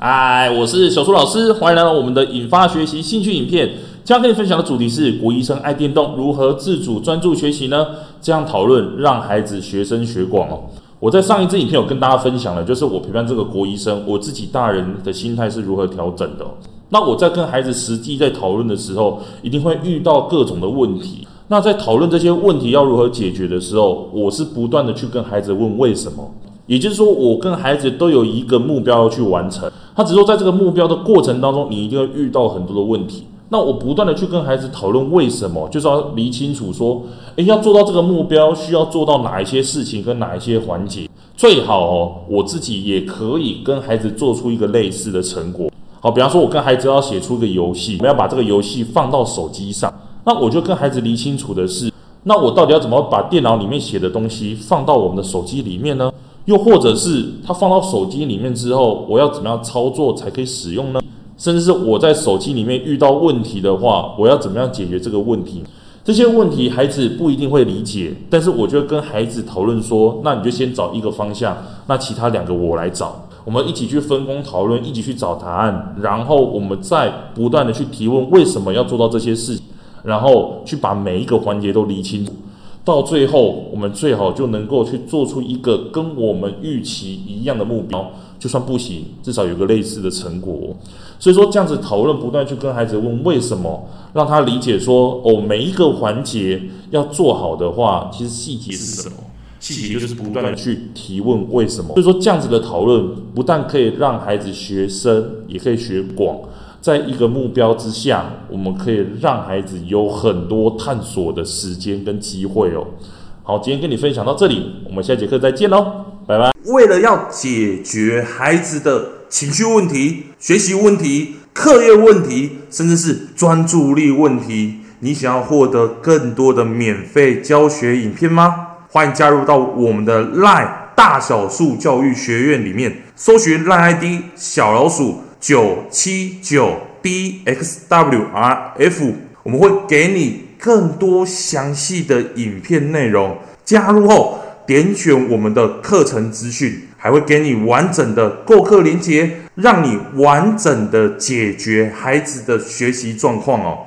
嗨，我是小苏老师，欢迎来到我们的引发学习兴趣影片。今天分享的主题是国医生爱电动，如何自主专注学习呢？这样讨论让孩子学深学广哦。我在上一支影片有跟大家分享了，就是我陪伴这个国医生，我自己大人的心态是如何调整的。那我在跟孩子实际在讨论的时候，一定会遇到各种的问题。那在讨论这些问题要如何解决的时候，我是不断的去跟孩子问为什么。也就是说，我跟孩子都有一个目标要去完成。他只说，在这个目标的过程当中，你一定会遇到很多的问题。那我不断的去跟孩子讨论为什么，就是要理清楚说，诶，要做到这个目标，需要做到哪一些事情跟哪一些环节。最好哦，我自己也可以跟孩子做出一个类似的成果。好，比方说，我跟孩子要写出一个游戏，我们要把这个游戏放到手机上。那我就跟孩子理清楚的是，那我到底要怎么把电脑里面写的东西放到我们的手机里面呢？又或者是他放到手机里面之后，我要怎么样操作才可以使用呢？甚至是我在手机里面遇到问题的话，我要怎么样解决这个问题？这些问题孩子不一定会理解，但是我就跟孩子讨论说，那你就先找一个方向，那其他两个我来找，我们一起去分工讨论，一起去找答案，然后我们再不断的去提问，为什么要做到这些事，然后去把每一个环节都理清楚。到最后，我们最好就能够去做出一个跟我们预期一样的目标，就算不行，至少有个类似的成果。所以说，这样子讨论，不断去跟孩子问为什么，让他理解说，哦，每一个环节要做好的话，其实细节是什么？细节就是不断的去提问为什么。所以说，这样子的讨论，不但可以让孩子学深，也可以学广。在一个目标之下，我们可以让孩子有很多探索的时间跟机会哦。好，今天跟你分享到这里，我们下节课再见喽，拜拜。为了要解决孩子的情绪问题、学习问题、课业问题，甚至是专注力问题，你想要获得更多的免费教学影片吗？欢迎加入到我们的 LINE 大小树教育学院里面，搜寻 LINE ID 小老鼠。九七九 dxwrf，我们会给你更多详细的影片内容。加入后，点选我们的课程资讯，还会给你完整的购课链接，让你完整的解决孩子的学习状况哦。